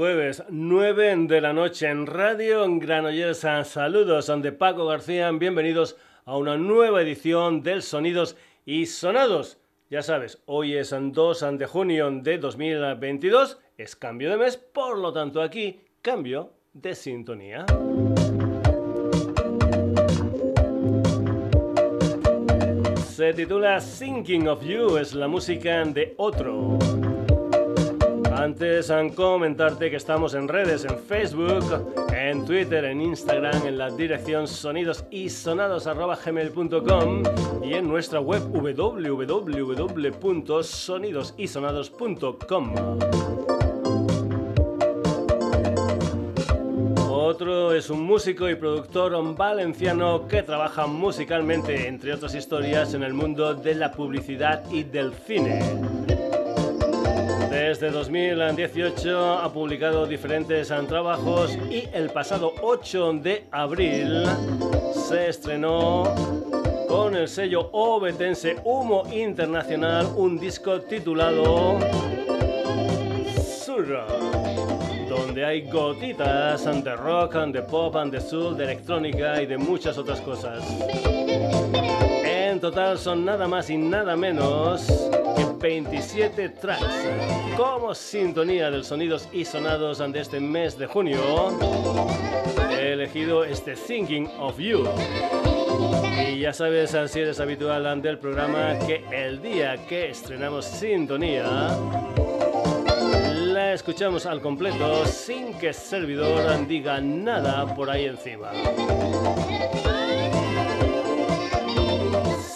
Jueves 9 de la noche en Radio Granollers. Saludos de Paco García. Bienvenidos a una nueva edición del Sonidos y Sonados. Ya sabes, hoy es 2 de junio de 2022. Es cambio de mes, por lo tanto aquí cambio de sintonía. Se titula Thinking of You, es la música de otro. Antes, en comentarte que estamos en redes, en Facebook, en Twitter, en Instagram, en la dirección sonidosisonados.gmail.com y en nuestra web www.sonidosisonados.com. Otro es un músico y productor valenciano que trabaja musicalmente, entre otras historias, en el mundo de la publicidad y del cine. Desde 2018 ha publicado diferentes trabajos y el pasado 8 de abril se estrenó con el sello obetense Humo Internacional un disco titulado Surra donde hay gotitas de rock, de pop, de soul, de electrónica y de muchas otras cosas. Total son nada más y nada menos que 27 tracks. Como sintonía del sonidos y sonados de este mes de junio, he elegido este Thinking of You. Y ya sabes, si eres habitual del programa, que el día que estrenamos Sintonía, la escuchamos al completo sin que el servidor diga nada por ahí encima.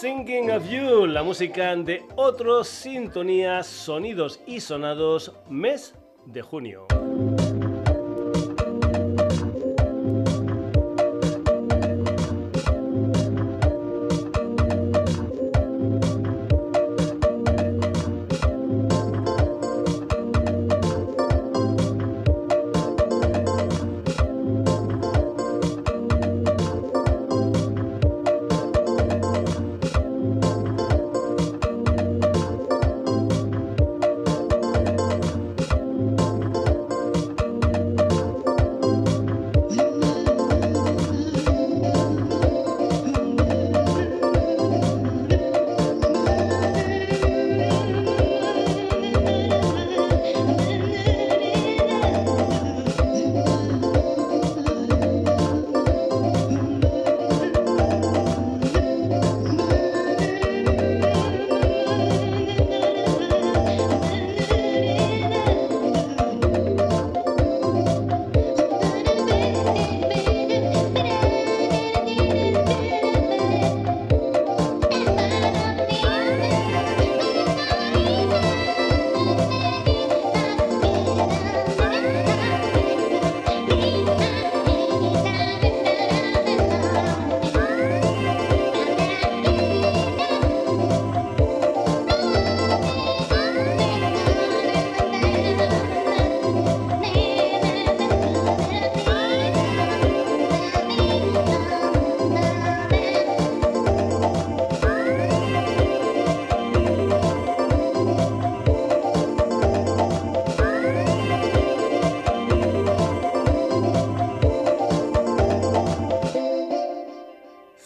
Thinking of You, la música de otros sintonías, sonidos y sonados, mes de junio.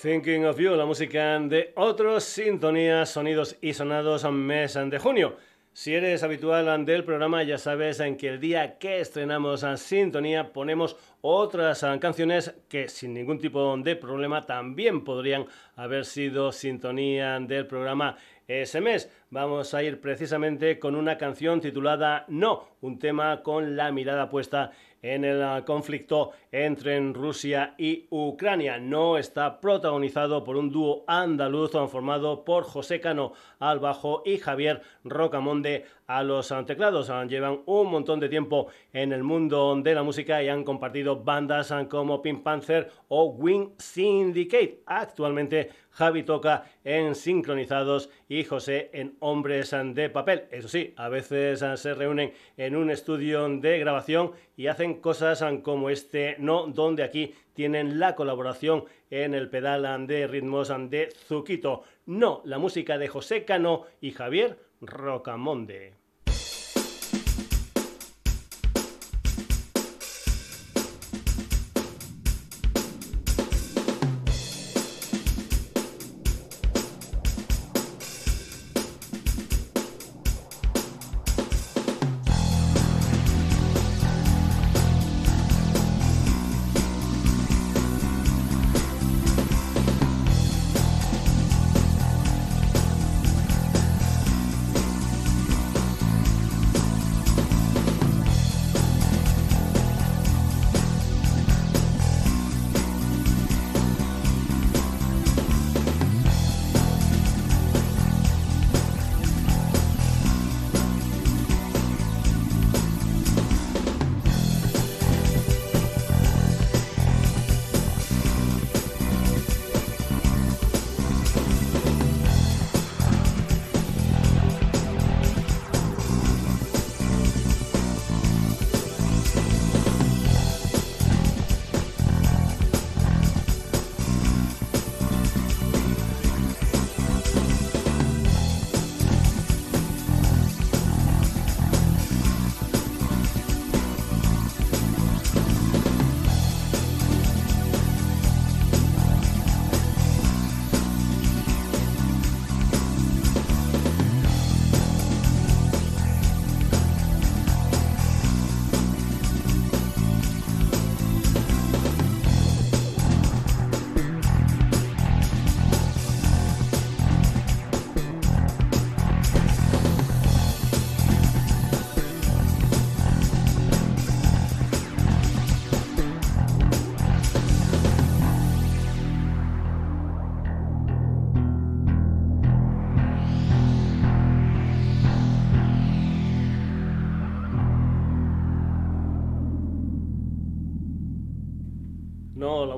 Thinking of You, la música de otros sintonías, sonidos y sonados mes de junio. Si eres habitual del programa, ya sabes en que el día que estrenamos a Sintonía ponemos otras canciones que sin ningún tipo de problema también podrían haber sido sintonía del programa ese mes. Vamos a ir precisamente con una canción titulada No, un tema con la mirada puesta el ah, conflicto entre Rusia y Ucrania. No está protagonizado por un dúo andaluz formado por José Cano al bajo y Javier Rocamonde a los ah, teclados. Ah, llevan un montón de tiempo en el mundo de la música y han compartido bandas como Pink Panther o Wing Syndicate. Actualmente Javi toca en Sincronizados y José en Hombres de Papel. Eso sí, a veces se reúnen en un estudio de grabación y hacen cosas como este no, donde aquí tienen la colaboración en el pedal de ritmos de Zuquito. No, la música de José Cano y Javier Rocamonde.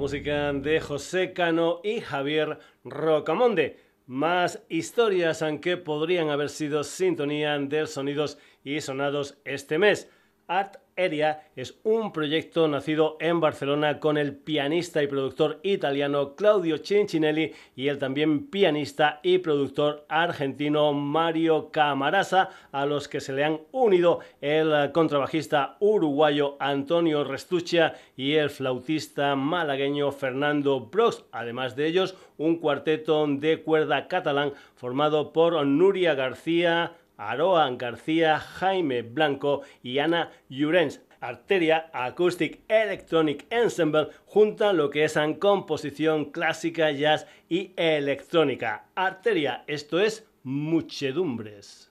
Música de José Cano y Javier Rocamonde. Más historias aunque podrían haber sido sintonía de sonidos y sonados este mes. Art Area es un proyecto nacido en Barcelona con el pianista y productor italiano Claudio Cincinelli y el también pianista y productor argentino Mario Camarasa, a los que se le han unido el contrabajista uruguayo Antonio Restuccia y el flautista malagueño Fernando Brox. Además de ellos, un cuarteto de cuerda catalán formado por Nuria García, Aroa García, Jaime Blanco y Ana Llurens. Arteria Acoustic Electronic Ensemble junta lo que es en composición clásica, jazz y electrónica. Arteria, esto es muchedumbres.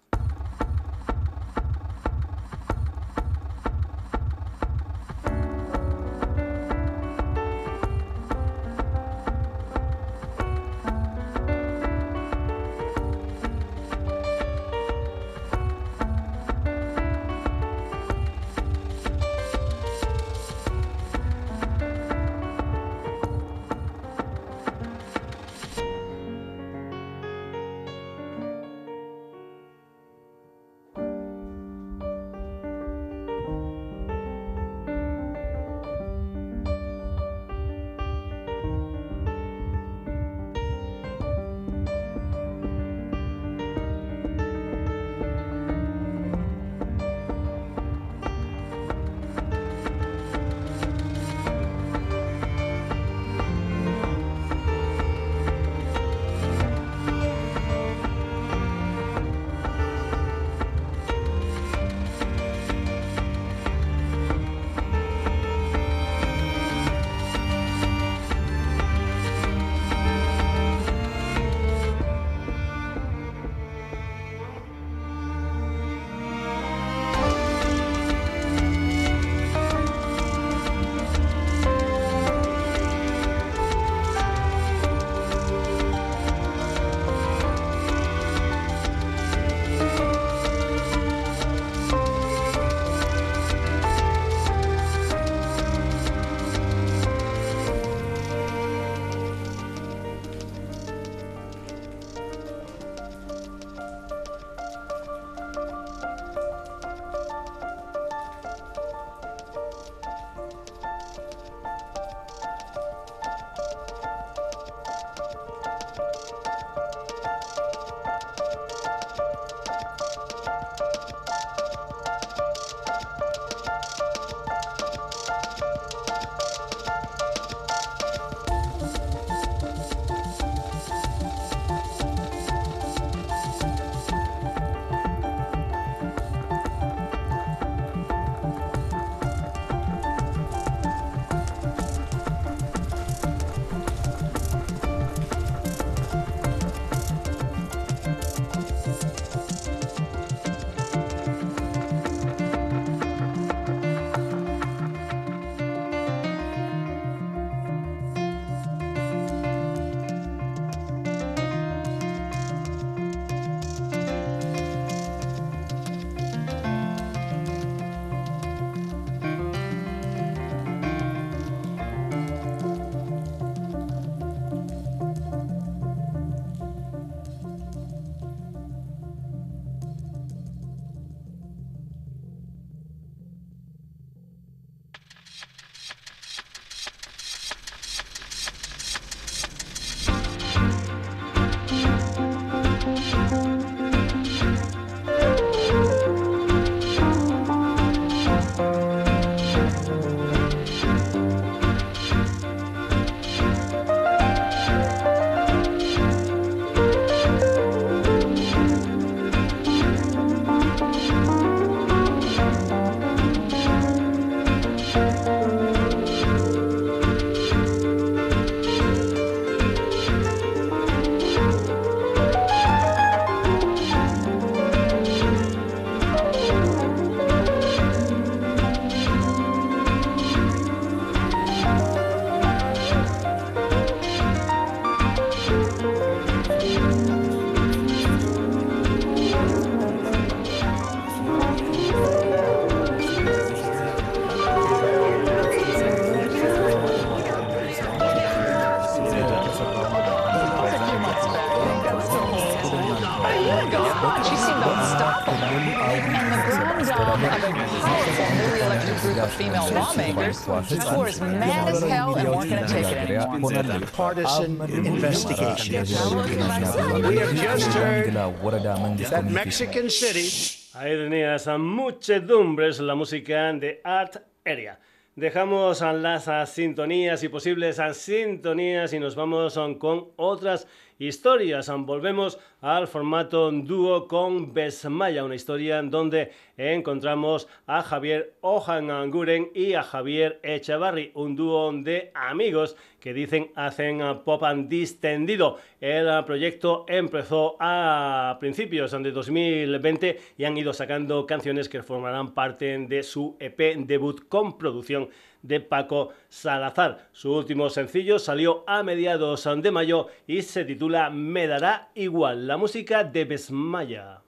Ahí tenías a muchedumbres la música de Art Area. Dejamos las sintonías y posibles sintonías y nos vamos con otras historias. Volvemos al formato dúo con Besmaya, una historia en donde encontramos a Javier Ojanguren y a Javier Echevarri, un dúo de amigos que dicen hacen pop and distendido. El proyecto empezó a principios de 2020 y han ido sacando canciones que formarán parte de su EP debut con producción de Paco Salazar. Su último sencillo salió a mediados de mayo y se titula Me dará igual, la música de Besmaya.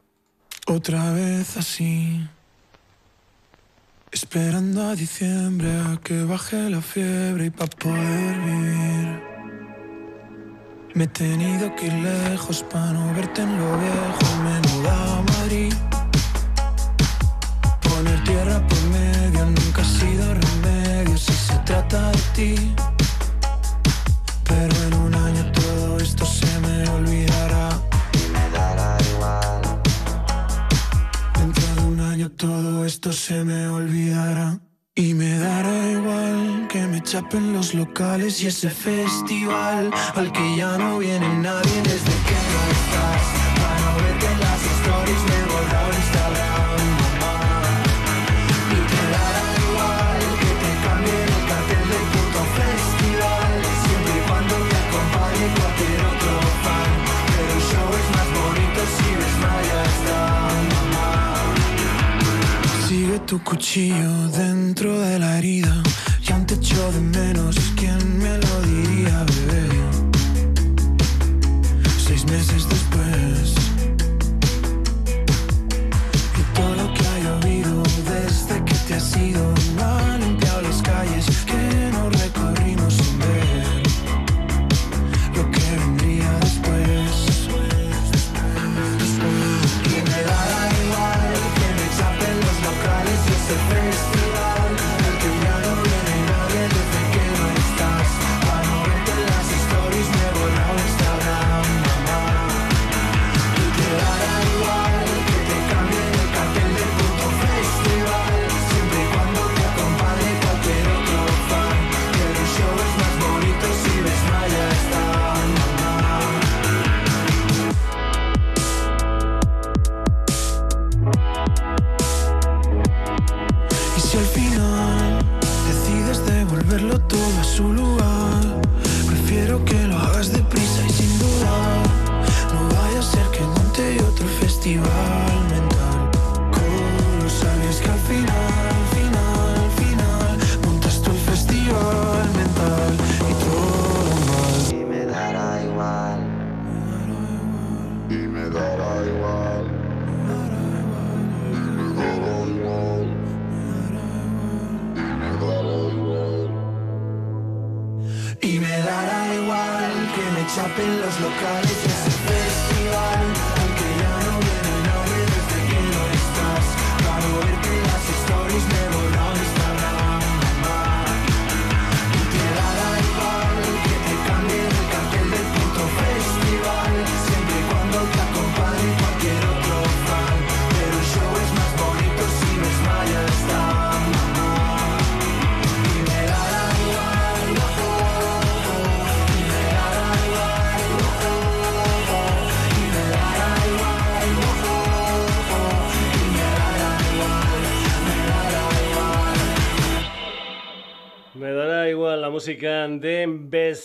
Otra vez así, esperando a diciembre a que baje la fiebre y para poder vivir. Me he tenido que ir lejos para no verte en lo viejo, menuda Madrid. Se trata de ti. Pero en un año todo esto se me olvidará. Y me dará igual. Dentro de un año todo esto se me olvidará. Y me dará igual que me chapen los locales y ese festival al que ya no viene nadie desde que no estás. Para no verte en las stories tu cuchillo dentro de la herida. Ya te echo de menos, ¿quién me lo diría, bebé? Seis meses después. Y todo lo que ha llovido desde que te has ido.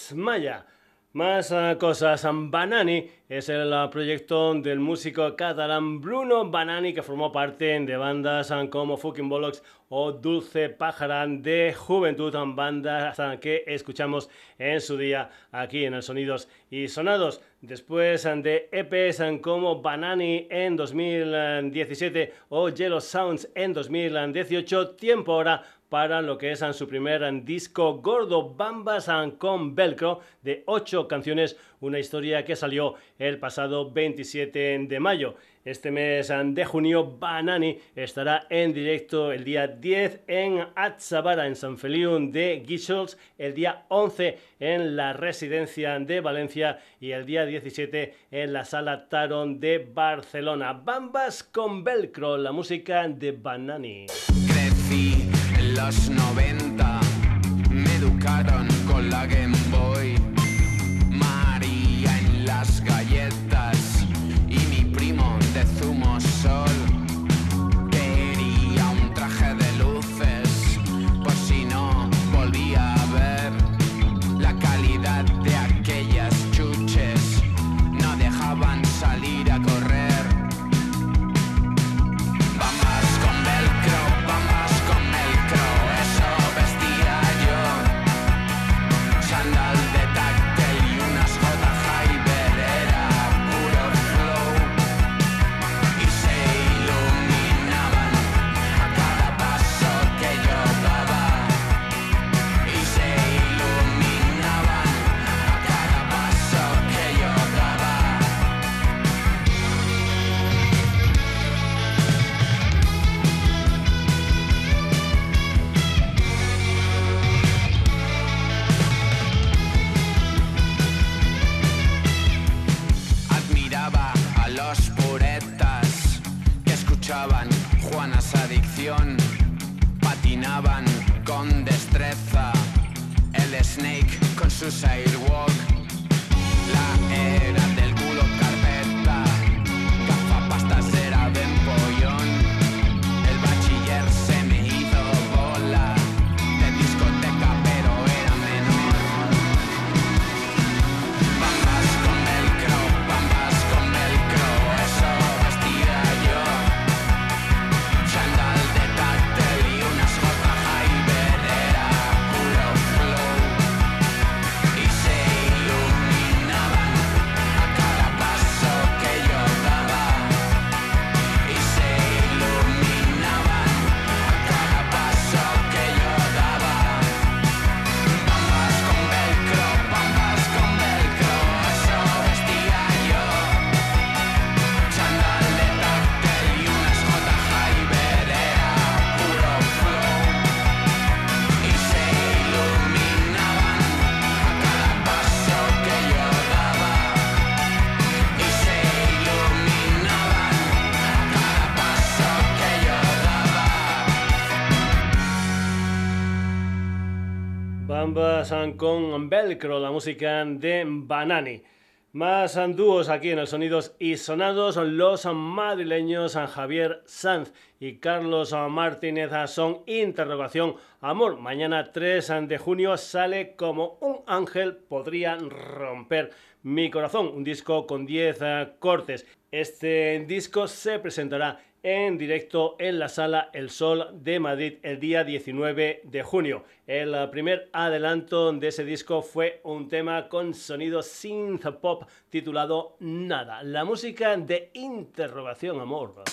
Besmaya. Más ah, cosas. Banani es el ah, proyecto del músico catalán Bruno Banani que formó parte de bandas ah, como Fucking Bollocks o Dulce Pájara de Juventud, bandas que escuchamos en su día aquí en el Sonidos y Sonados. Después de EPs como Banani en 2017 o Yellow Sounds en 2018, tiempo ahora para lo que es su primer disco gordo Bambas con Velcro de ocho canciones, una historia que salió el pasado 27 de mayo. Este mes de junio, Banani estará en directo el día 10 en Atzabara, en San Feliu de Guixols, el día 11 en la Residencia de Valencia y el día 17 en la Sala Taron de Barcelona. Bambas con Velcro, la música de Banani. Crecí en los 90, me educaron Patinaban con destreza, el Snake con su Sidewalk, Con Velcro, la música de Banani. Más dúos aquí en el Sonidos y Sonados, los madrileños Javier Sanz y Carlos Martínez son Interrogación Amor. Mañana 3 de junio sale como un ángel podría romper mi corazón, un disco con 10 cortes. Este disco se presentará en directo en la sala El Sol de Madrid el día 19 de junio. El primer adelanto de ese disco fue un tema con sonido synth pop titulado Nada, la música de interrogación amor.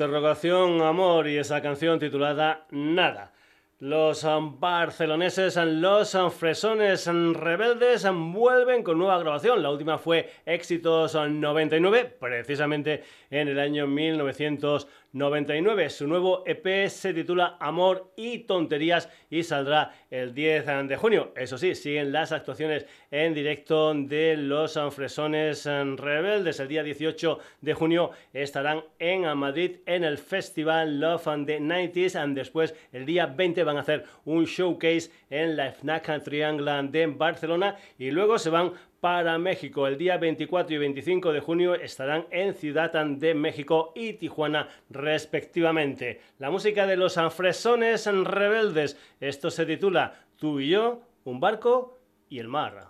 Interrogación, amor y esa canción titulada Nada. Los barceloneses, los fresones rebeldes vuelven con nueva grabación. La última fue Éxitos um, 99, precisamente en el año 1999. Su nuevo EP se titula Amor y Tonterías y saldrá el 10 de junio. Eso sí, siguen las actuaciones en directo de los fresones um, rebeldes. El día 18 de junio estarán en Madrid en el Festival Love and the 90s. Y después, el día 20, van a hacer un showcase en la FNAC Triangle de Barcelona. Y luego se van para México. El día 24 y 25 de junio estarán en Ciudad de México y Tijuana respectivamente. La música de los Fresones Rebeldes. Esto se titula Tú y yo, un barco y el mar.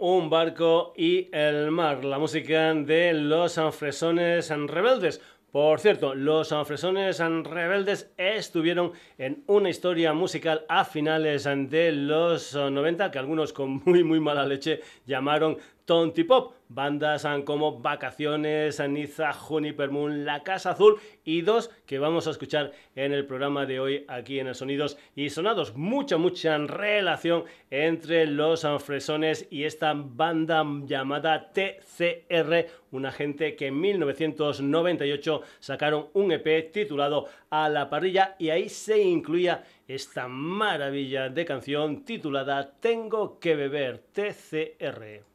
Un barco y el mar. La música de los Fresones Rebeldes. Por cierto, los Fresones Rebeldes estuvieron en una historia musical a finales de los 90 que algunos con muy muy mala leche llamaron Tonti Pop. Bandas como Vacaciones, Niza, Juniper Moon, La Casa Azul y dos que vamos a escuchar en el programa de hoy aquí en el Sonidos y Sonados. Mucha, mucha relación entre los fresones y esta banda llamada TCR, una gente que en 1998 sacaron un EP titulado A la parrilla y ahí se incluía esta maravilla de canción titulada Tengo que beber TCR.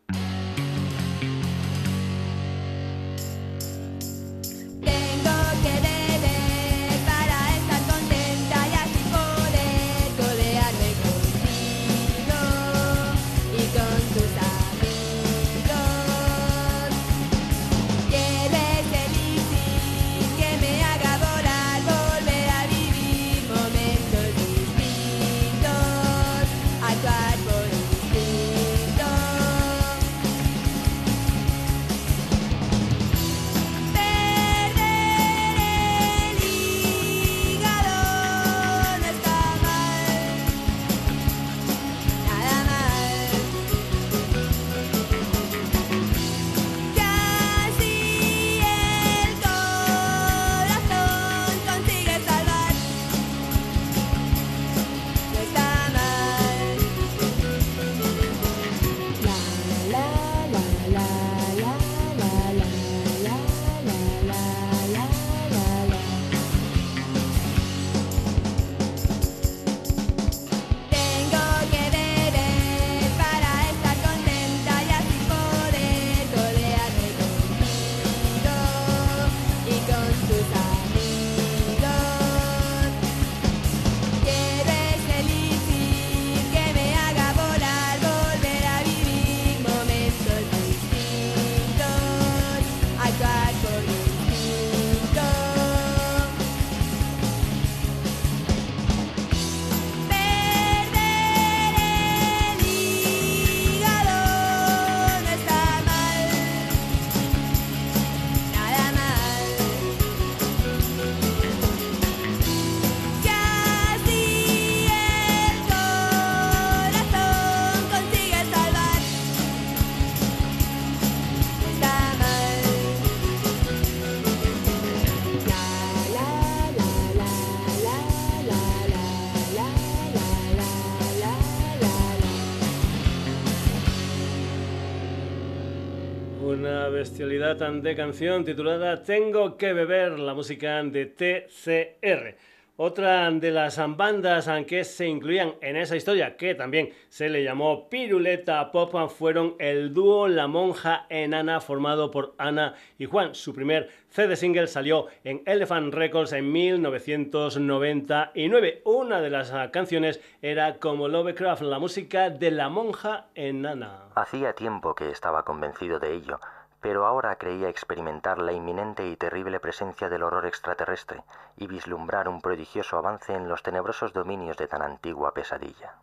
Bestialidad de canción titulada Tengo que beber, la música de TCR. Otra de las bandas que se incluían en esa historia, que también se le llamó Piruleta Pop, fueron el dúo La Monja Enana, formado por Ana y Juan. Su primer CD single salió en Elephant Records en 1999. Una de las canciones era como Lovecraft, la música de La Monja Enana. Hacía tiempo que estaba convencido de ello pero ahora creía experimentar la inminente y terrible presencia del horror extraterrestre y vislumbrar un prodigioso avance en los tenebrosos dominios de tan antigua pesadilla.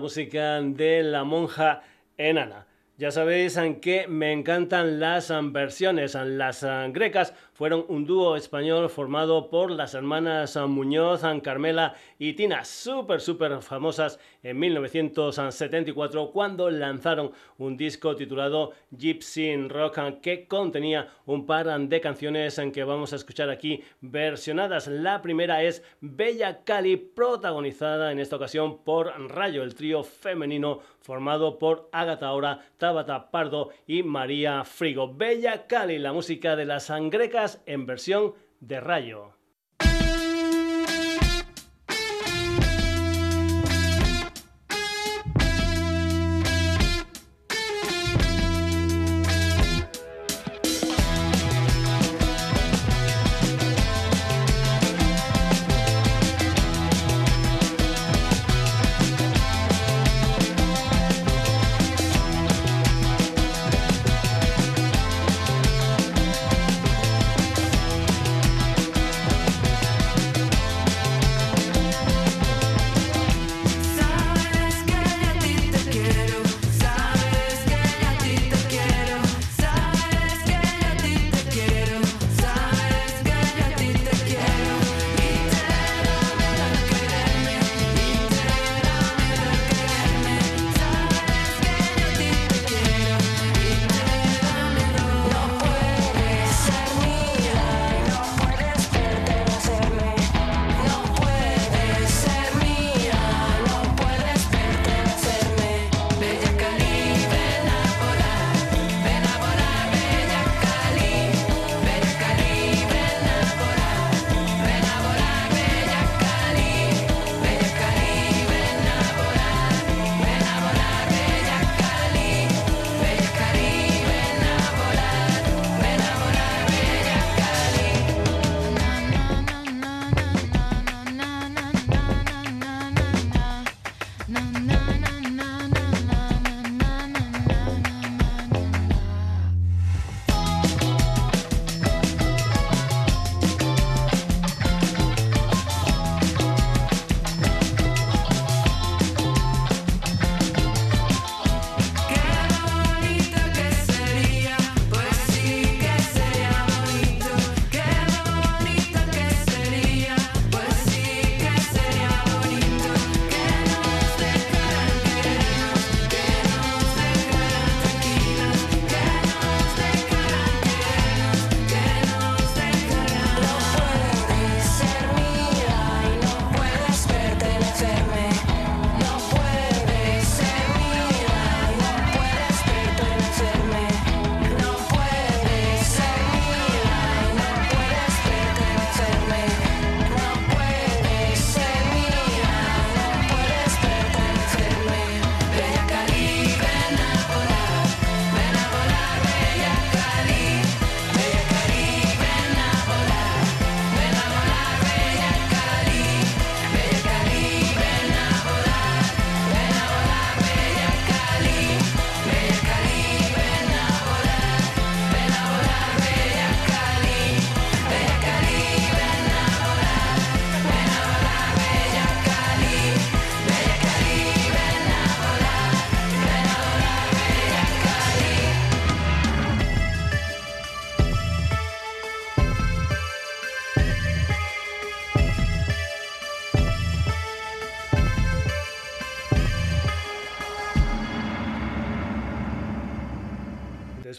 Música de la monja enana. Ya sabéis que me encantan las versiones. Las grecas fueron un dúo español formado por las hermanas Muñoz, Carmela y Tina, súper, súper famosas en 1974 cuando lanzaron un disco titulado Gypsy Rock que contenía un par de canciones en que vamos a escuchar aquí versionadas. La primera es Bella Cali, protagonizada en esta ocasión por Rayo, el trío femenino formado por Agatha Ora, Tabata Pardo y María Frigo. Bella Cali, la música de las grecas en versión de Rayo.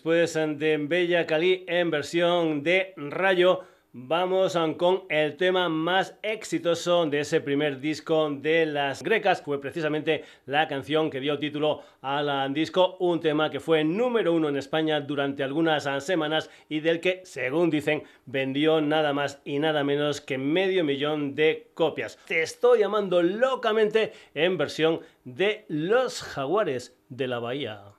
Después de Bella Cali en versión de Rayo, Vamos con el tema más exitoso de ese primer disco de las grecas. Fue precisamente la canción que dio título al disco, un tema que fue número uno en España durante algunas semanas y del que, según dicen, vendió nada más y nada menos que medio millón de copias. Te estoy llamando locamente en versión de Los Jaguares de la Bahía.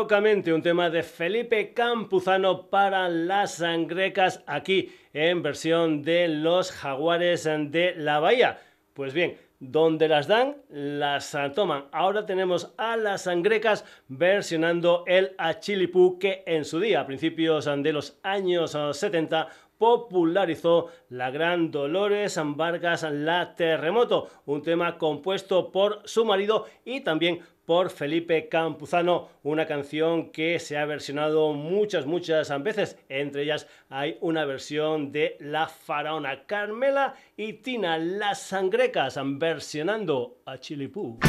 Locamente un tema de Felipe Campuzano para las sangrecas aquí en versión de los jaguares de la bahía. Pues bien, donde las dan, las toman. Ahora tenemos a las sangrecas versionando el Achilipú que en su día, a principios de los años 70, popularizó la gran Dolores Vargas La Terremoto, un tema compuesto por su marido y también por Felipe Campuzano, una canción que se ha versionado muchas, muchas veces. Entre ellas hay una versión de La Faraona Carmela y Tina Las Sangrecas versionando a Chilipú.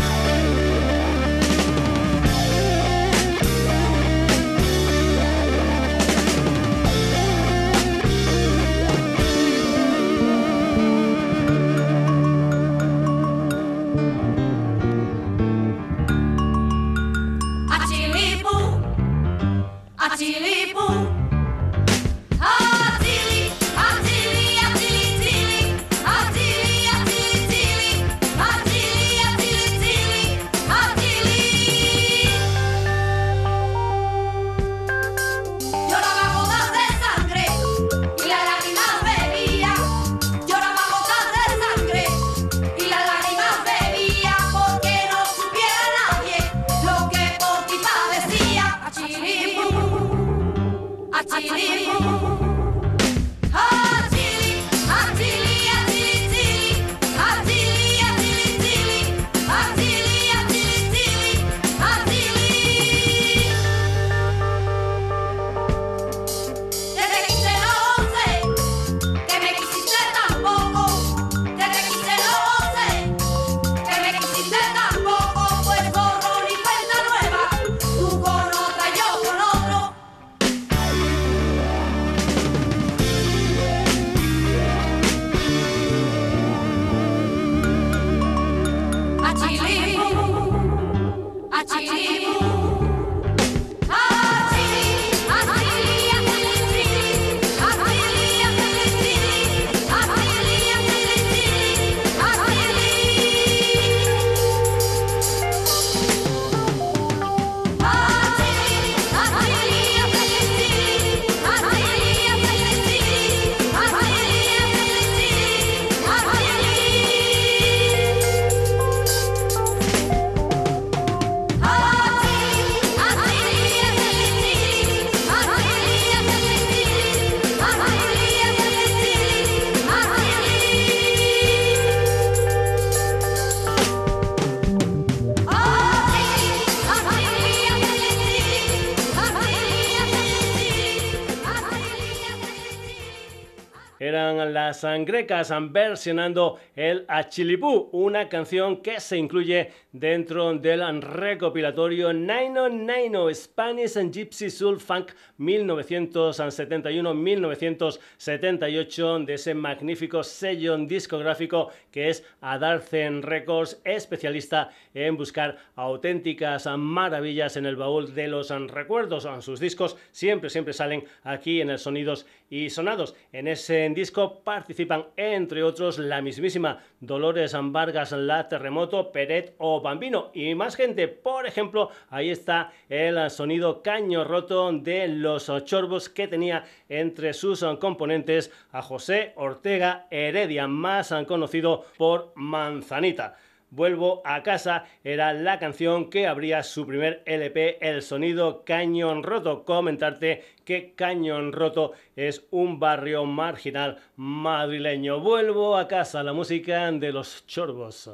Eran las grecas versionando el Achilipú, una canción que se incluye dentro del recopilatorio Nino Nino Spanish and Gypsy Soul Funk 1971-1978 de ese magnífico sello discográfico que es Adarcen Records, especialista en buscar auténticas maravillas en el baúl de los recuerdos. Sus discos siempre, siempre salen aquí en el Sonidos y Sonados. En ese disco participan, entre otros, la mismísima Dolores Vargas, La Terremoto, Peret o Bambino y más gente. Por ejemplo, ahí está el sonido caño roto de los chorbos que tenía entre sus componentes a José Ortega Heredia, más conocido por Manzanita. Vuelvo a casa era la canción que abría su primer LP, El Sonido Cañón Roto. Comentarte que Cañón Roto es un barrio marginal madrileño. Vuelvo a casa, la música de los chorbos.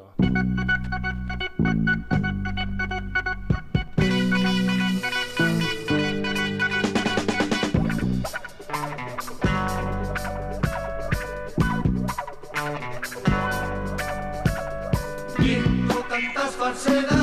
Barcelona.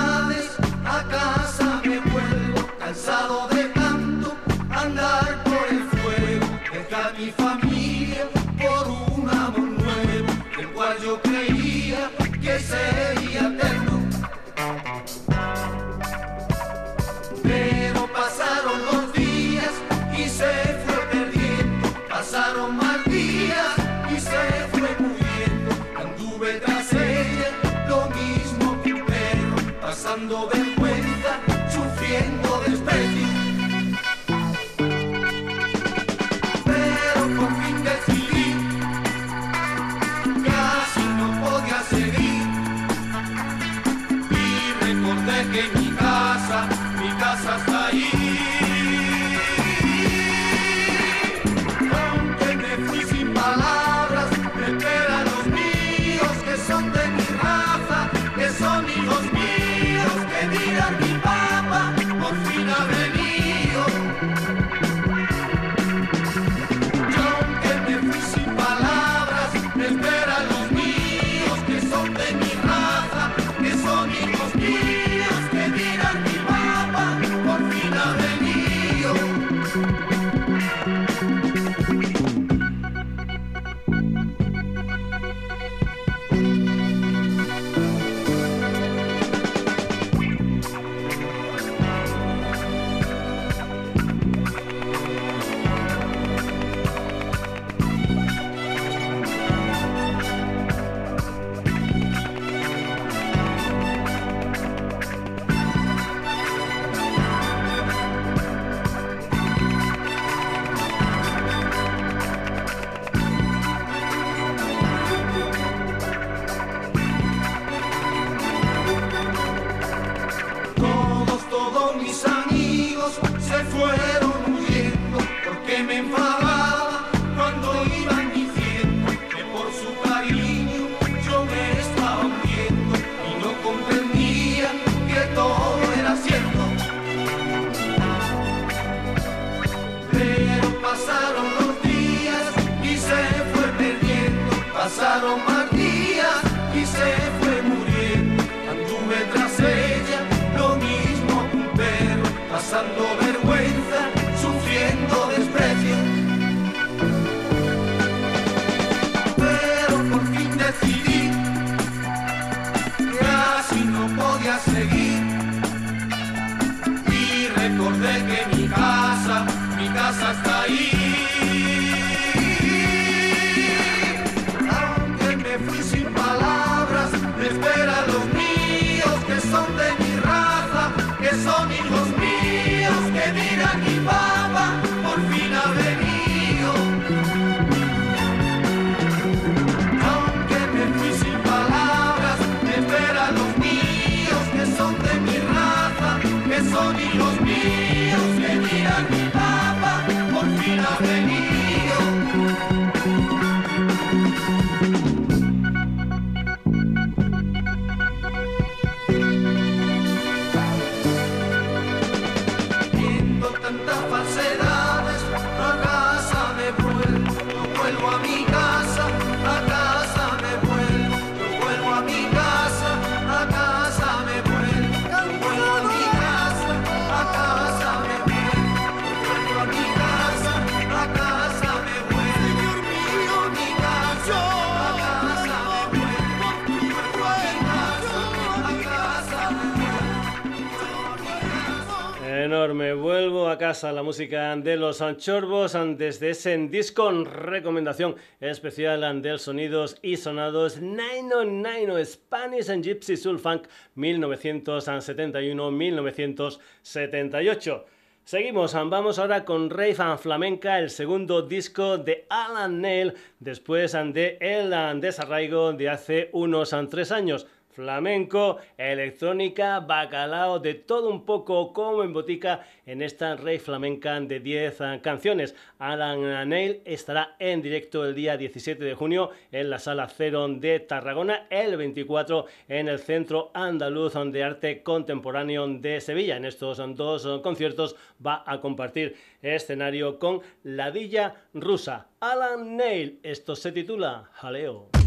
Me vuelvo a casa la música de los Anchorbos desde ese disco recomendación especial del Sonidos y Sonados 909 Spanish and Gypsy Soul Funk 1971-1978. Seguimos, vamos ahora con Rave Flamenca, el segundo disco de Alan Neil después de el desarraigo de hace unos tres años flamenco, electrónica, bacalao, de todo un poco como en botica en esta rey flamenca de 10 canciones. Alan Neil estará en directo el día 17 de junio en la Sala Cero de Tarragona, el 24 en el Centro Andaluz de Arte Contemporáneo de Sevilla. En estos dos conciertos va a compartir escenario con Ladilla Rusa. Alan Neil, esto se titula Jaleo.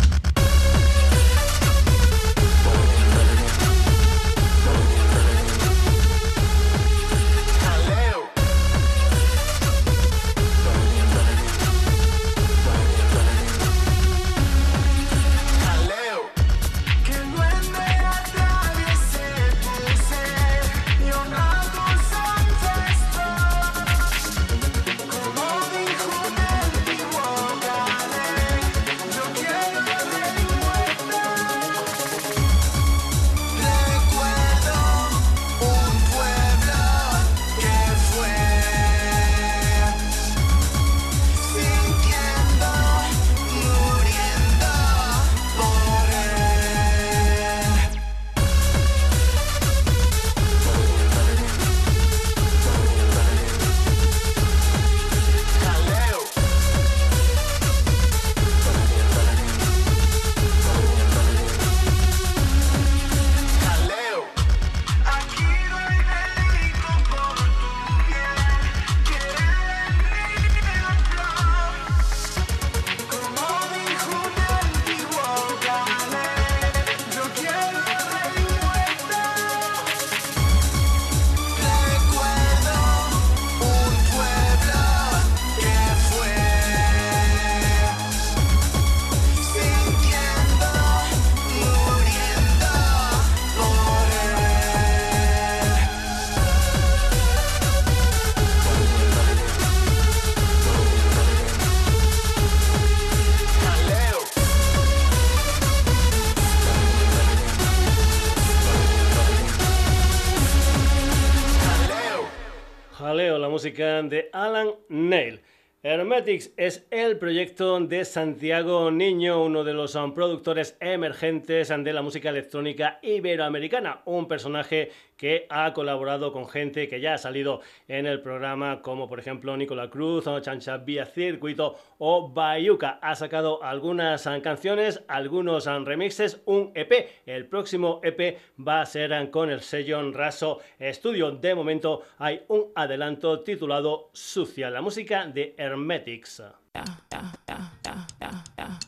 Hermetics es el proyecto de Santiago Niño, uno de los um, productores emergentes de la música electrónica iberoamericana, un personaje que ha colaborado con gente que ya ha salido en el programa, como por ejemplo Nicola Cruz o Chancha Vía Circuito o Bayuca. Ha sacado algunas canciones, algunos remixes, un EP. El próximo EP va a ser con el sello Raso Studio. De momento hay un adelanto titulado Sucia, la música de Hermetics. hermètics. Yeah, yeah, yeah, yeah, yeah,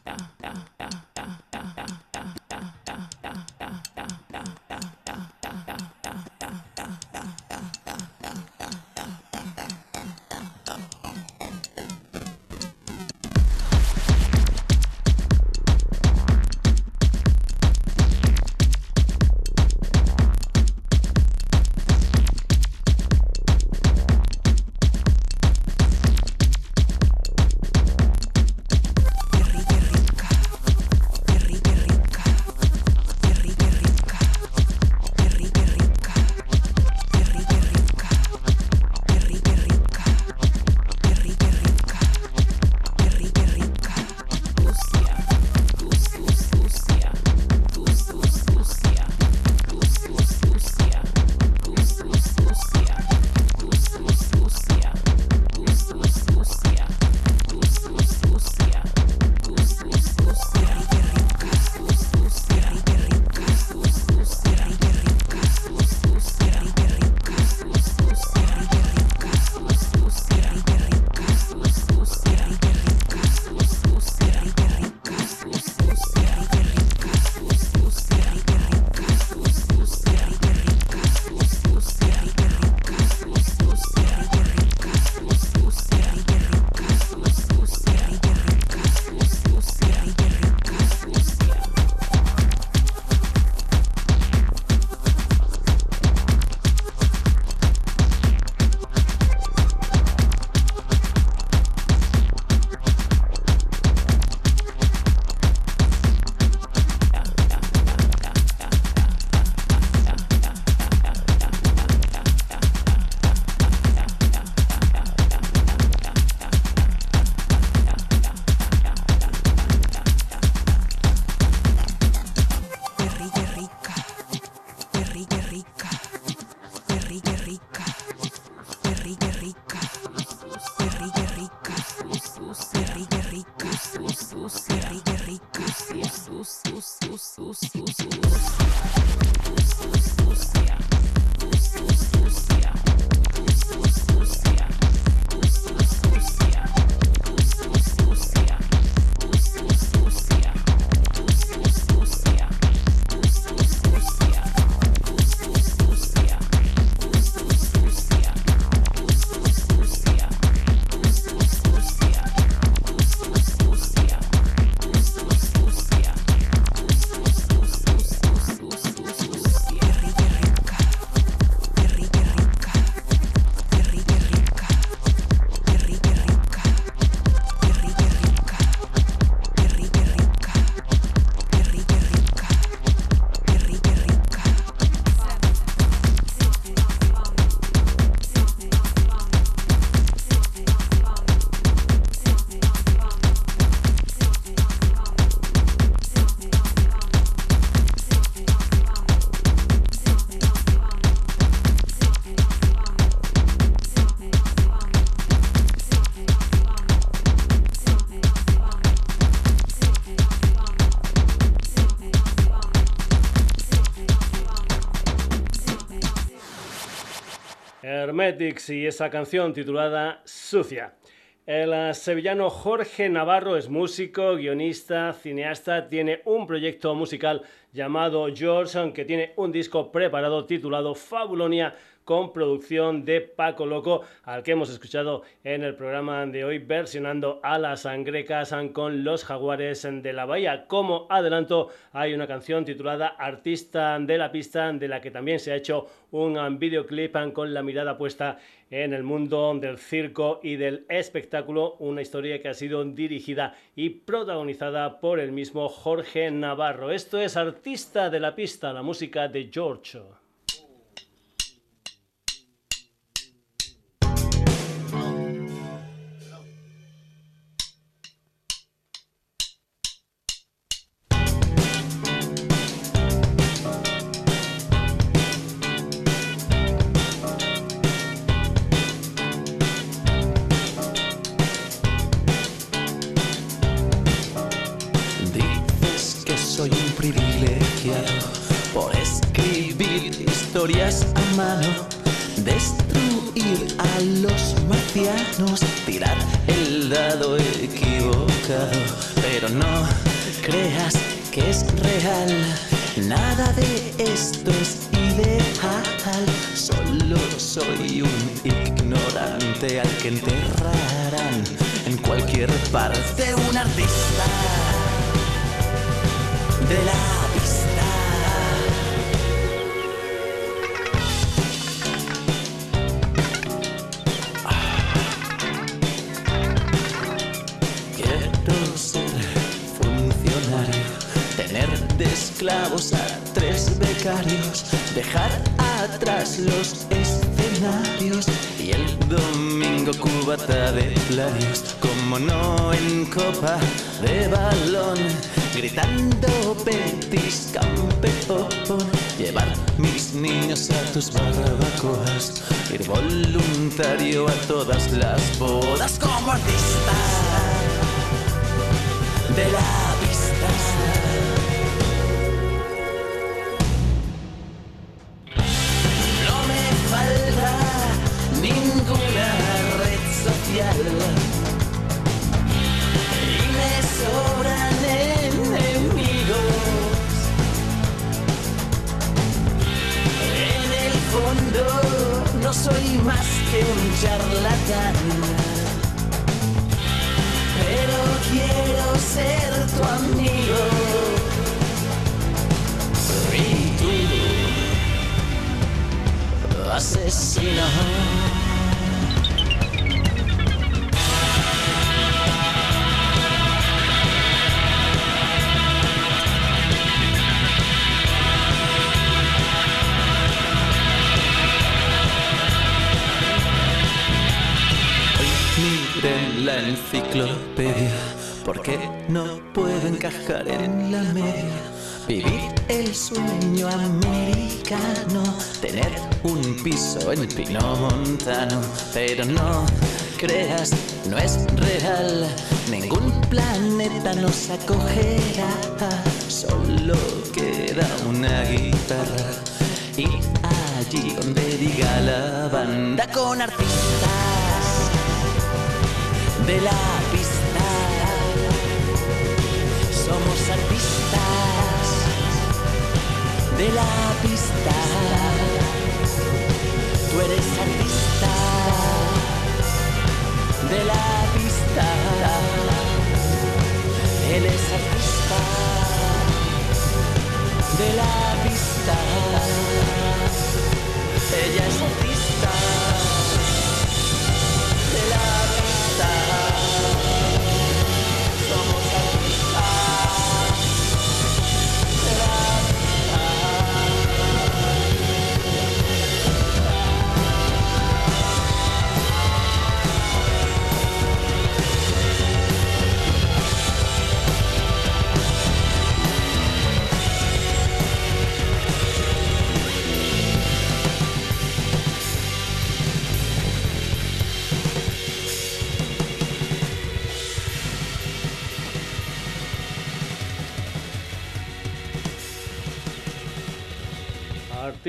yeah, yeah, yeah, yeah. Y esa canción titulada Sucia. El sevillano Jorge Navarro es músico, guionista, cineasta, tiene un proyecto musical llamado George, que tiene un disco preparado titulado Fabulonia con producción de Paco Loco, al que hemos escuchado en el programa de hoy, versionando a las angrecas con los jaguares de la bahía. Como adelanto, hay una canción titulada Artista de la pista, de la que también se ha hecho un videoclip con la mirada puesta en el mundo del circo y del espectáculo, una historia que ha sido dirigida y protagonizada por el mismo Jorge Navarro. Esto es Artista de la pista, la música de George. La enciclopedia, porque no puedo encajar en la media. Vivir el sueño americano, tener un piso en Pino Montano, pero no creas, no es real. Ningún planeta nos acogerá, solo queda una guitarra. Y allí donde diga la banda con artistas de la pista. Somos artistas de la pista. Tú eres artista de la pista. Él es artista de la pista. Ella es artista.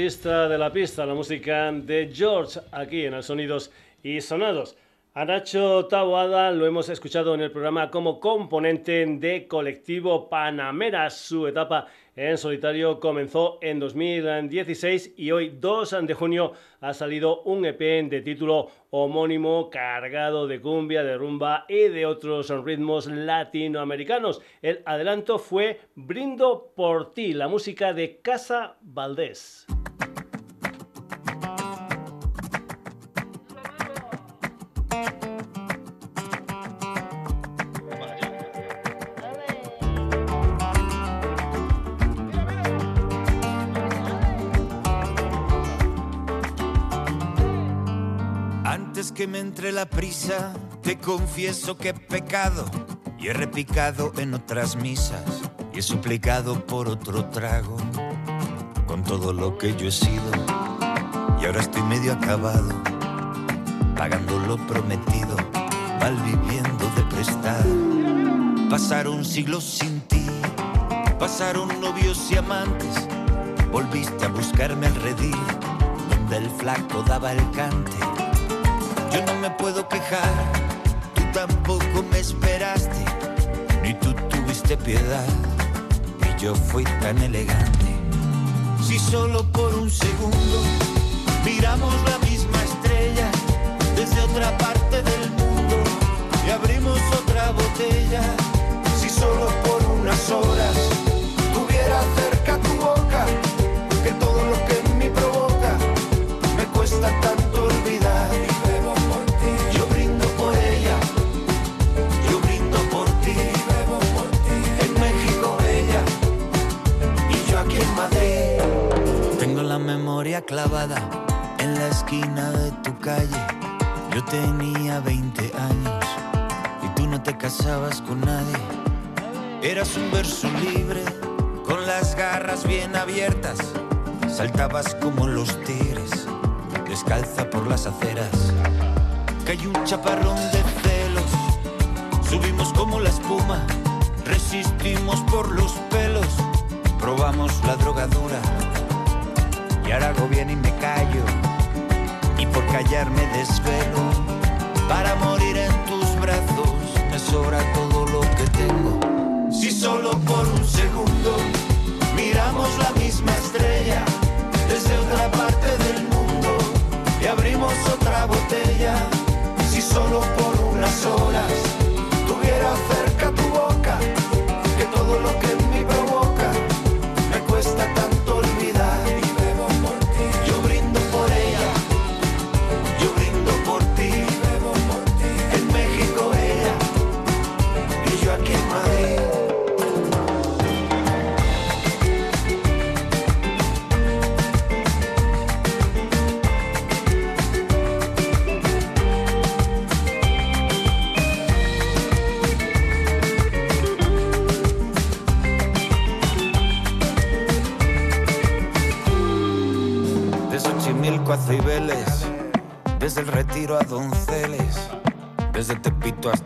De la pista, la música de George, aquí en el Sonidos y Sonados. A Nacho Tawada lo hemos escuchado en el programa como componente de Colectivo Panamera. Su etapa en solitario comenzó en 2016 y hoy 2 de junio ha salido un EP de título homónimo cargado de cumbia, de rumba y de otros ritmos latinoamericanos. El adelanto fue Brindo por ti, la música de Casa Valdés. Que me entre la prisa, te confieso que he pecado y he repicado en otras misas y he suplicado por otro trago con todo lo que yo he sido y ahora estoy medio acabado pagando lo prometido mal viviendo de prestado pasaron siglos sin ti pasaron novios y amantes volviste a buscarme al redil donde el flaco daba el cante yo no me puedo quejar, tú tampoco me esperaste, ni tú tuviste piedad, y yo fui tan elegante. Si solo por un segundo miramos la misma estrella desde otra parte del mundo y abrimos otra botella, si solo por unas horas tuviera cerca tu boca, que todo lo que en mí provoca me cuesta tanto clavada en la esquina de tu calle. Yo tenía 20 años y tú no te casabas con nadie. Eras un verso libre, con las garras bien abiertas. Saltabas como los tigres, descalza por las aceras. Cayó un chaparrón de celos, subimos como la espuma, resistimos por los pelos, probamos la drogadura. Y ahora hago bien y me callo, y por callarme desvelo, para morir en tus brazos me sobra todo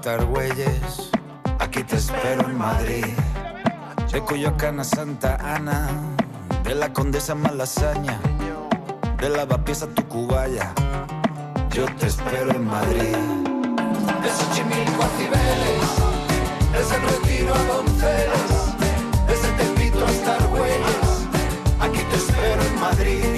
Argüelles, aquí te espero en Madrid. De Coyoacán Santa Ana, de la Condesa Malasaña, de Lavapiés a Tucubaya, yo te espero en Madrid. De Xochimilco a Cibeles, desde el retiro a Donceles, desde Tepito hasta Argüelles, aquí te espero en Madrid.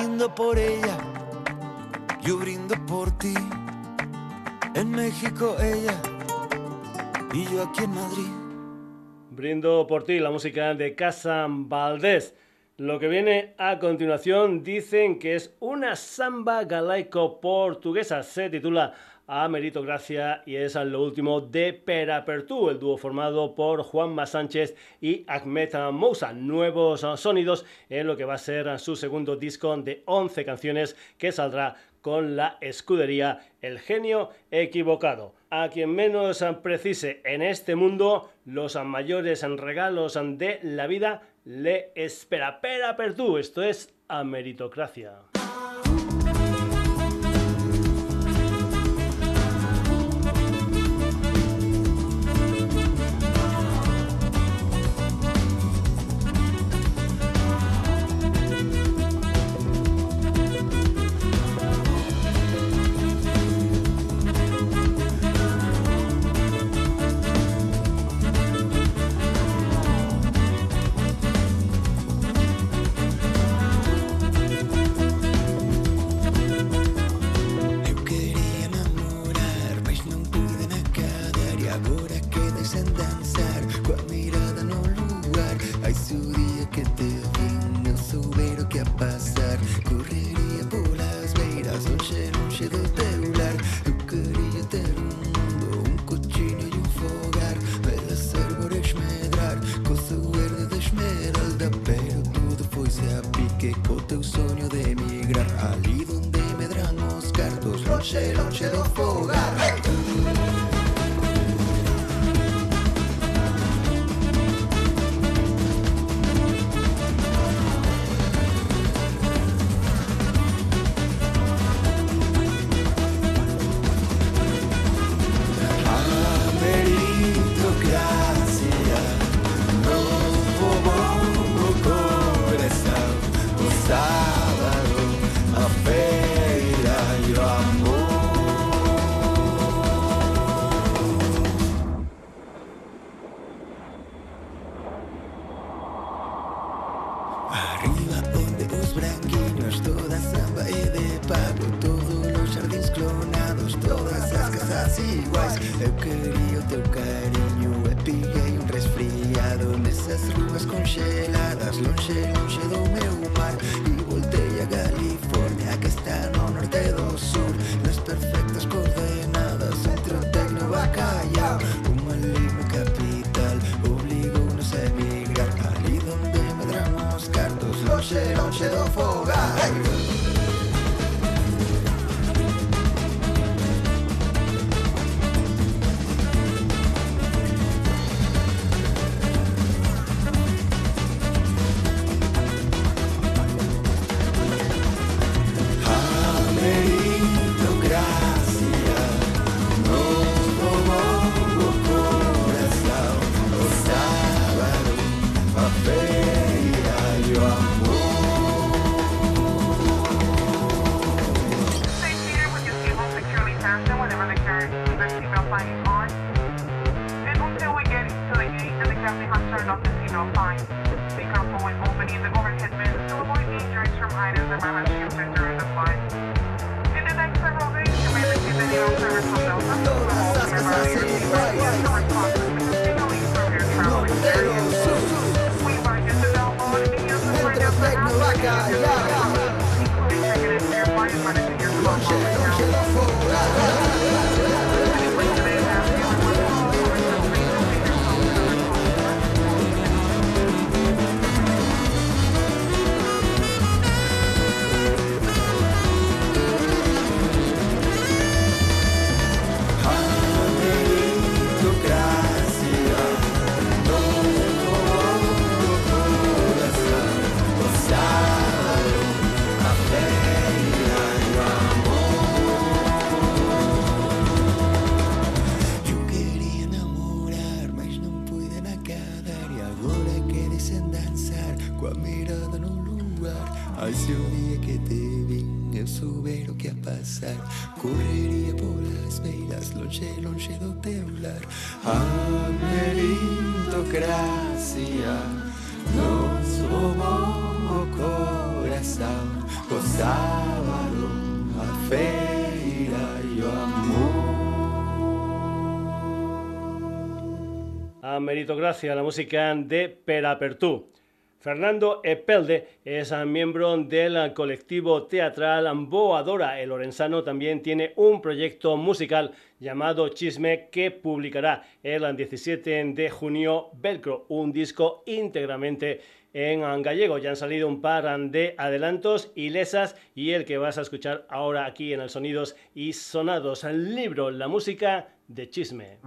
Brindo por ella, yo brindo por ti. En México ella y yo aquí en Madrid. Brindo por ti, la música de Casa Valdés. Lo que viene a continuación dicen que es una samba galaico portuguesa. Se titula A Meritocracia y es lo último de Perapertú, el dúo formado por Juanma Sánchez y Ahmed Moussa. Nuevos sonidos en lo que va a ser su segundo disco de 11 canciones que saldrá con la escudería El genio equivocado. A quien menos precise en este mundo, los mayores regalos de la vida le espera. Pera per tú, esto es a meritocracia. Meritocracia, la música de Perapertú. Fernando Epelde es miembro del colectivo teatral Boadora. El lorenzano también tiene un proyecto musical llamado Chisme que publicará el 17 de junio Velcro, un disco íntegramente en gallego. Ya han salido un par de adelantos y lesas y el que vas a escuchar ahora aquí en el Sonidos y Sonados, el libro La música de Chisme.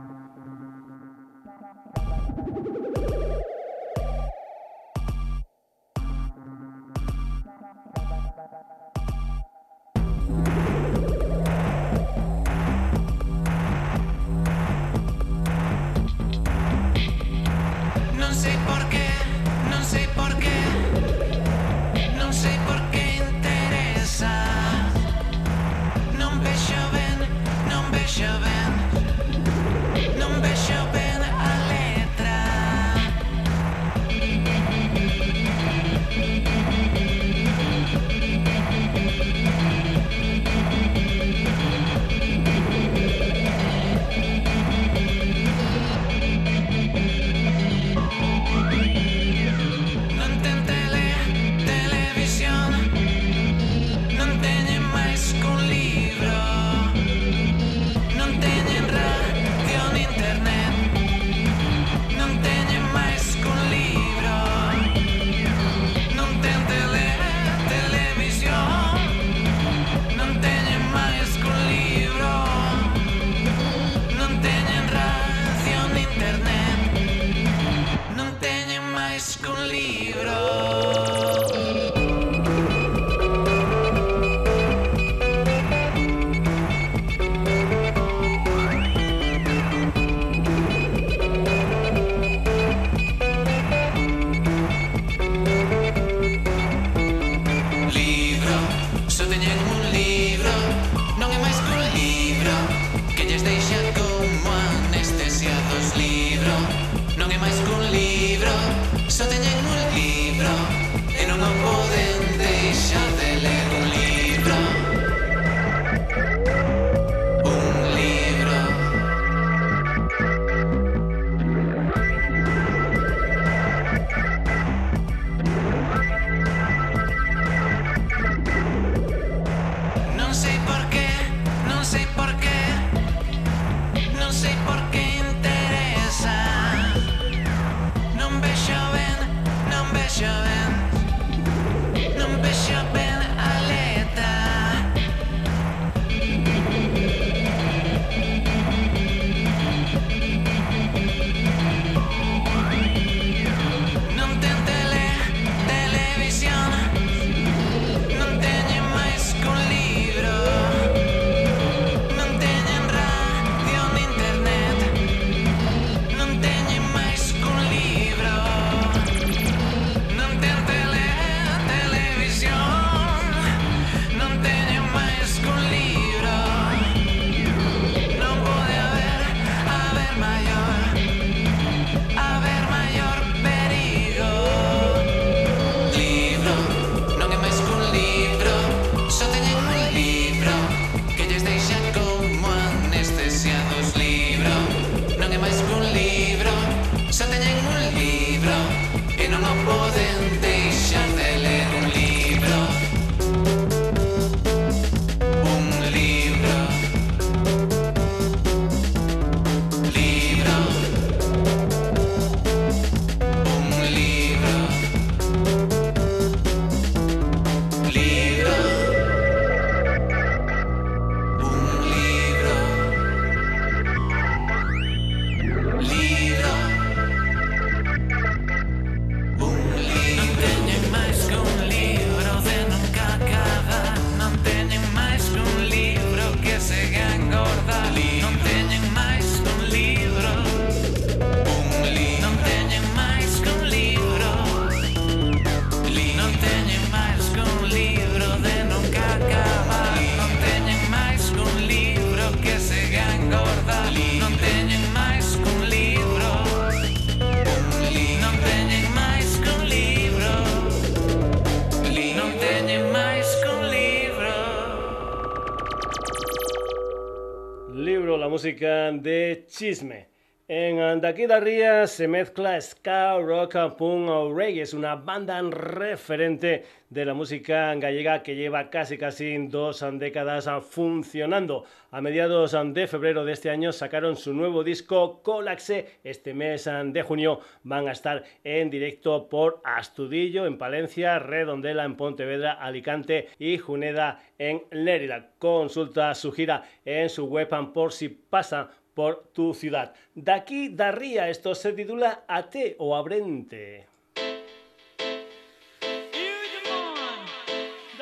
chisme. En Andaquira se mezcla ska, rock, punk o reggae. Es una banda referente de la música gallega que lleva casi casi dos décadas funcionando. A mediados de febrero de este año sacaron su nuevo disco Colaxe. Este mes de junio van a estar en directo por Astudillo en Palencia, Redondela en Pontevedra, Alicante y Juneda en Lérida. Consulta su gira en su web por si pasa por tu ciudad. D'aquí darría, esto se titula A te o Abrente.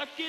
Aquí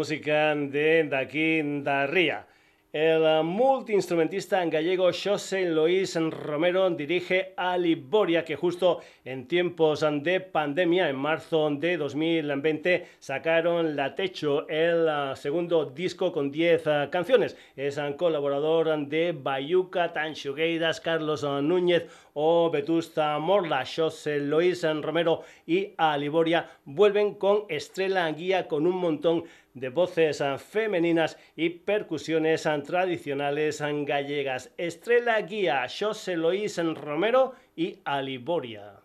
música de Daquí da Ría. El eh, multiinstrumentista gallego José Luis Romero dirige a Liboria, que justo en tiempos de pandemia, en marzo de 2020, sacaron La Techo, el eh, segundo disco con 10 eh, canciones. Es un colaborador de Bayuca, Tanxugueiras, Carlos Núñez o Vetusta Morla. José Luis Romero y a Liboria vuelven con Estrella Guía con un montón de voces ah, femeninas y percusiones ah, tradicionales ah, gallegas. Estrella Guía, José Luis Romero y Aliboria.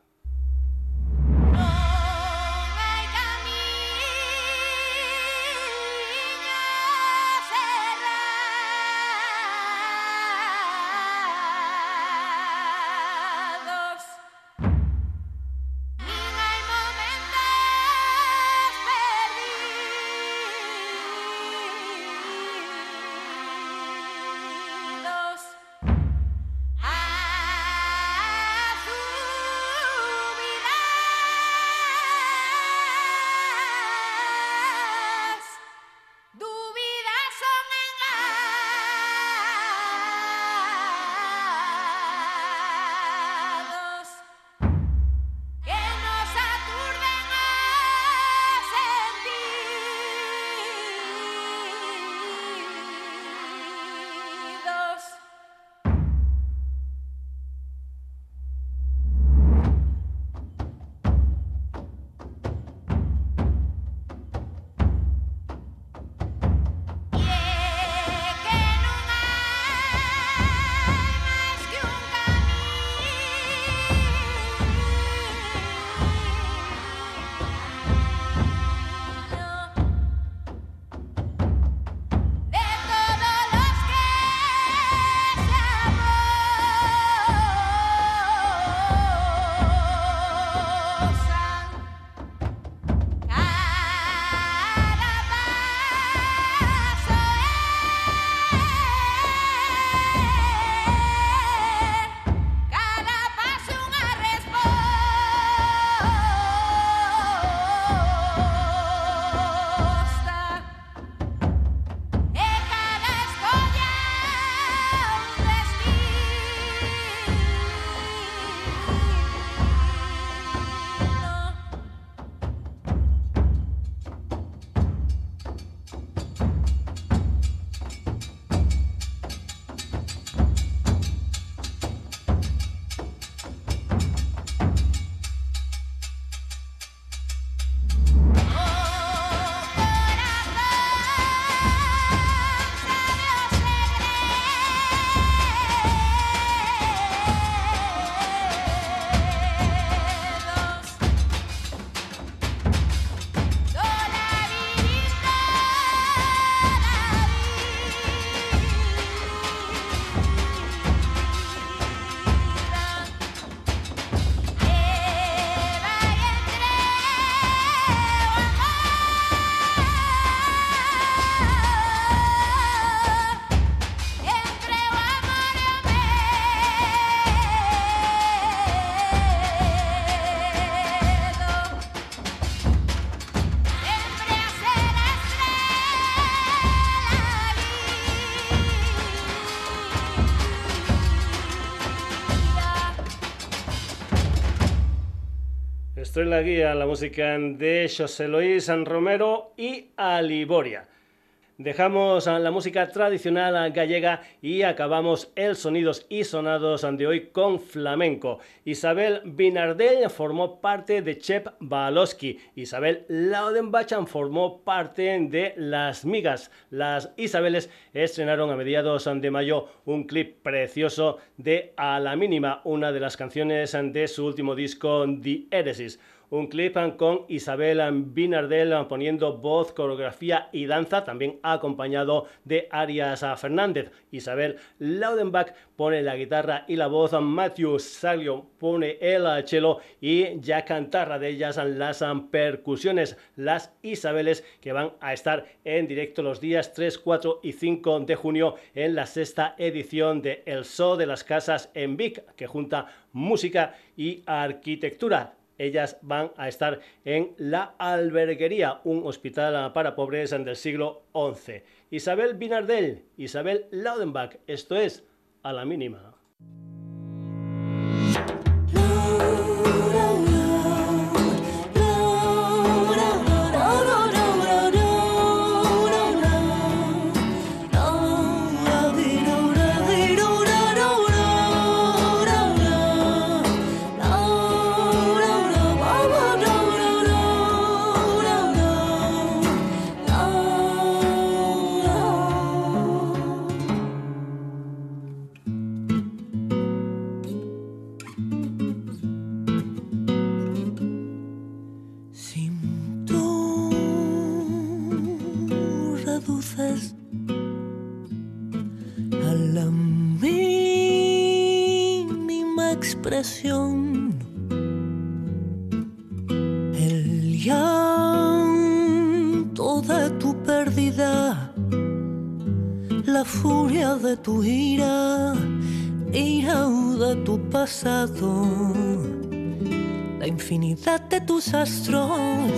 La guía, la música de José Luis San Romero y Aliboria. Dejamos la música tradicional gallega y acabamos el sonidos y sonados de hoy con flamenco. Isabel Binardel formó parte de Chep Balosky. Isabel Laudenbach formó parte de Las Migas. Las Isabeles estrenaron a mediados de mayo un clip precioso de A la mínima, una de las canciones de su último disco The Heresis un clip con Isabel Binardel poniendo voz, coreografía y danza, también acompañado de Arias Fernández. Isabel Laudenbach pone la guitarra y la voz, Matthew Salio pone el cello y ya cantarra de ellas las percusiones, las Isabeles que van a estar en directo los días 3, 4 y 5 de junio en la sexta edición de El Show de las Casas en Vic, que junta música y arquitectura ellas van a estar en la Alberguería, un hospital para pobres del siglo XI. Isabel Binardel, Isabel Laudenbach, esto es a la mínima. El llanto de tu pérdida, la furia de tu ira, ira de tu pasado, la infinidad de tus astros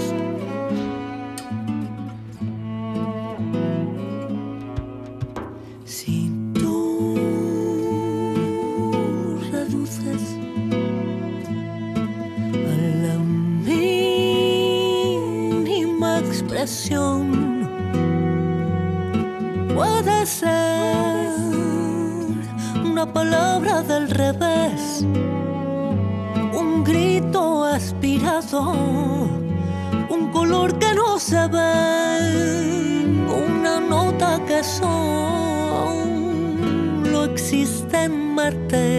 en Marte.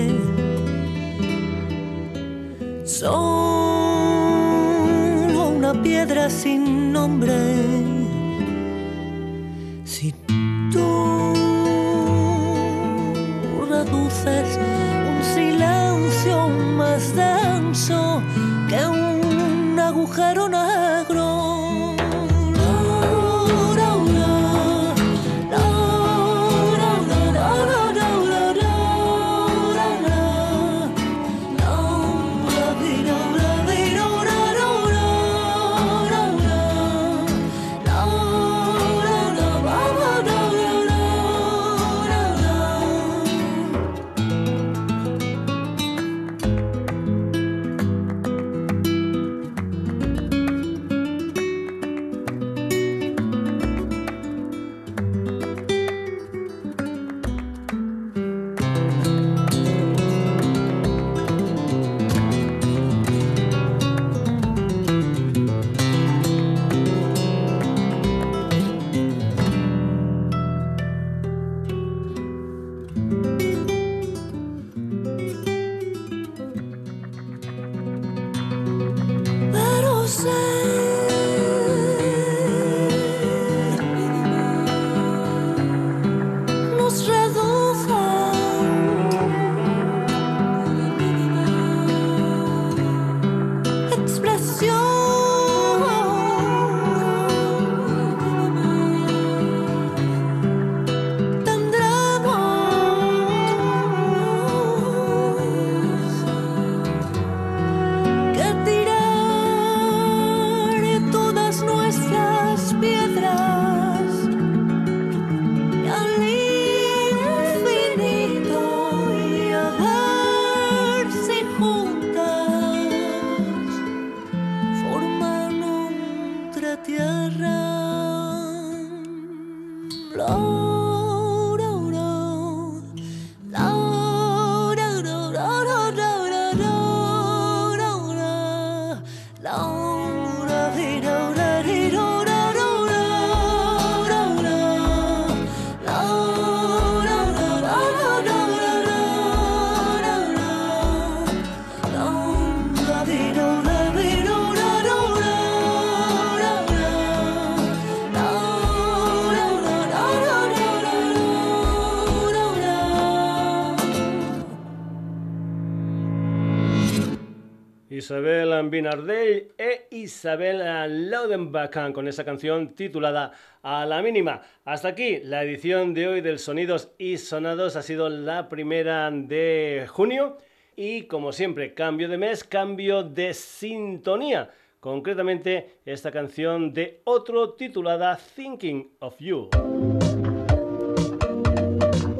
Binardell e Isabel Laudenbach con esa canción titulada A la mínima. Hasta aquí la edición de hoy del Sonidos y Sonados ha sido la primera de junio y como siempre cambio de mes, cambio de sintonía. Concretamente esta canción de otro titulada Thinking of You.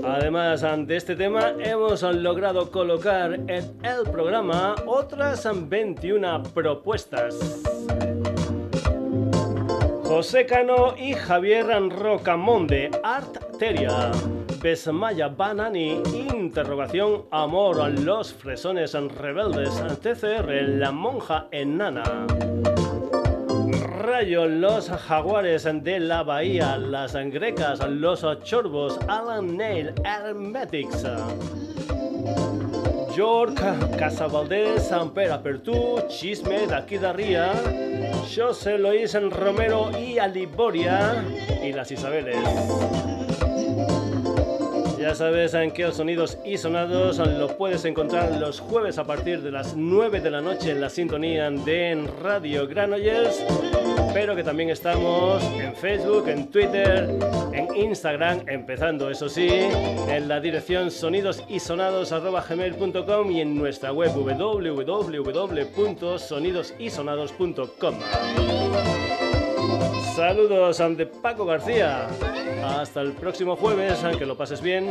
Además de este tema, hemos logrado colocar en el programa otras 21 propuestas. José Cano y Javier Rocamonde, Arteria, Besmaya Banani, Interrogación Amor, Los Fresones Rebeldes, TCR, La Monja Enana. Rayo, los jaguares de la bahía, las grecas, los chorbos, Alan Nail, Hermetics. York, Casa Valdés, Ampera Pertú, Chisme, Daquidarría, José Luis Romero y Aliboria y las Isabeles. Ya sabes en qué sonidos y sonados lo puedes encontrar los jueves a partir de las 9 de la noche en la sintonía de Radio Granollers, pero que también estamos en Facebook, en Twitter, en Instagram, empezando eso sí, en la dirección sonidosisonados.gmail.com y en nuestra web www.sonidosysonados.com. Saludos ante Paco García. Hasta el próximo jueves, aunque lo pases bien.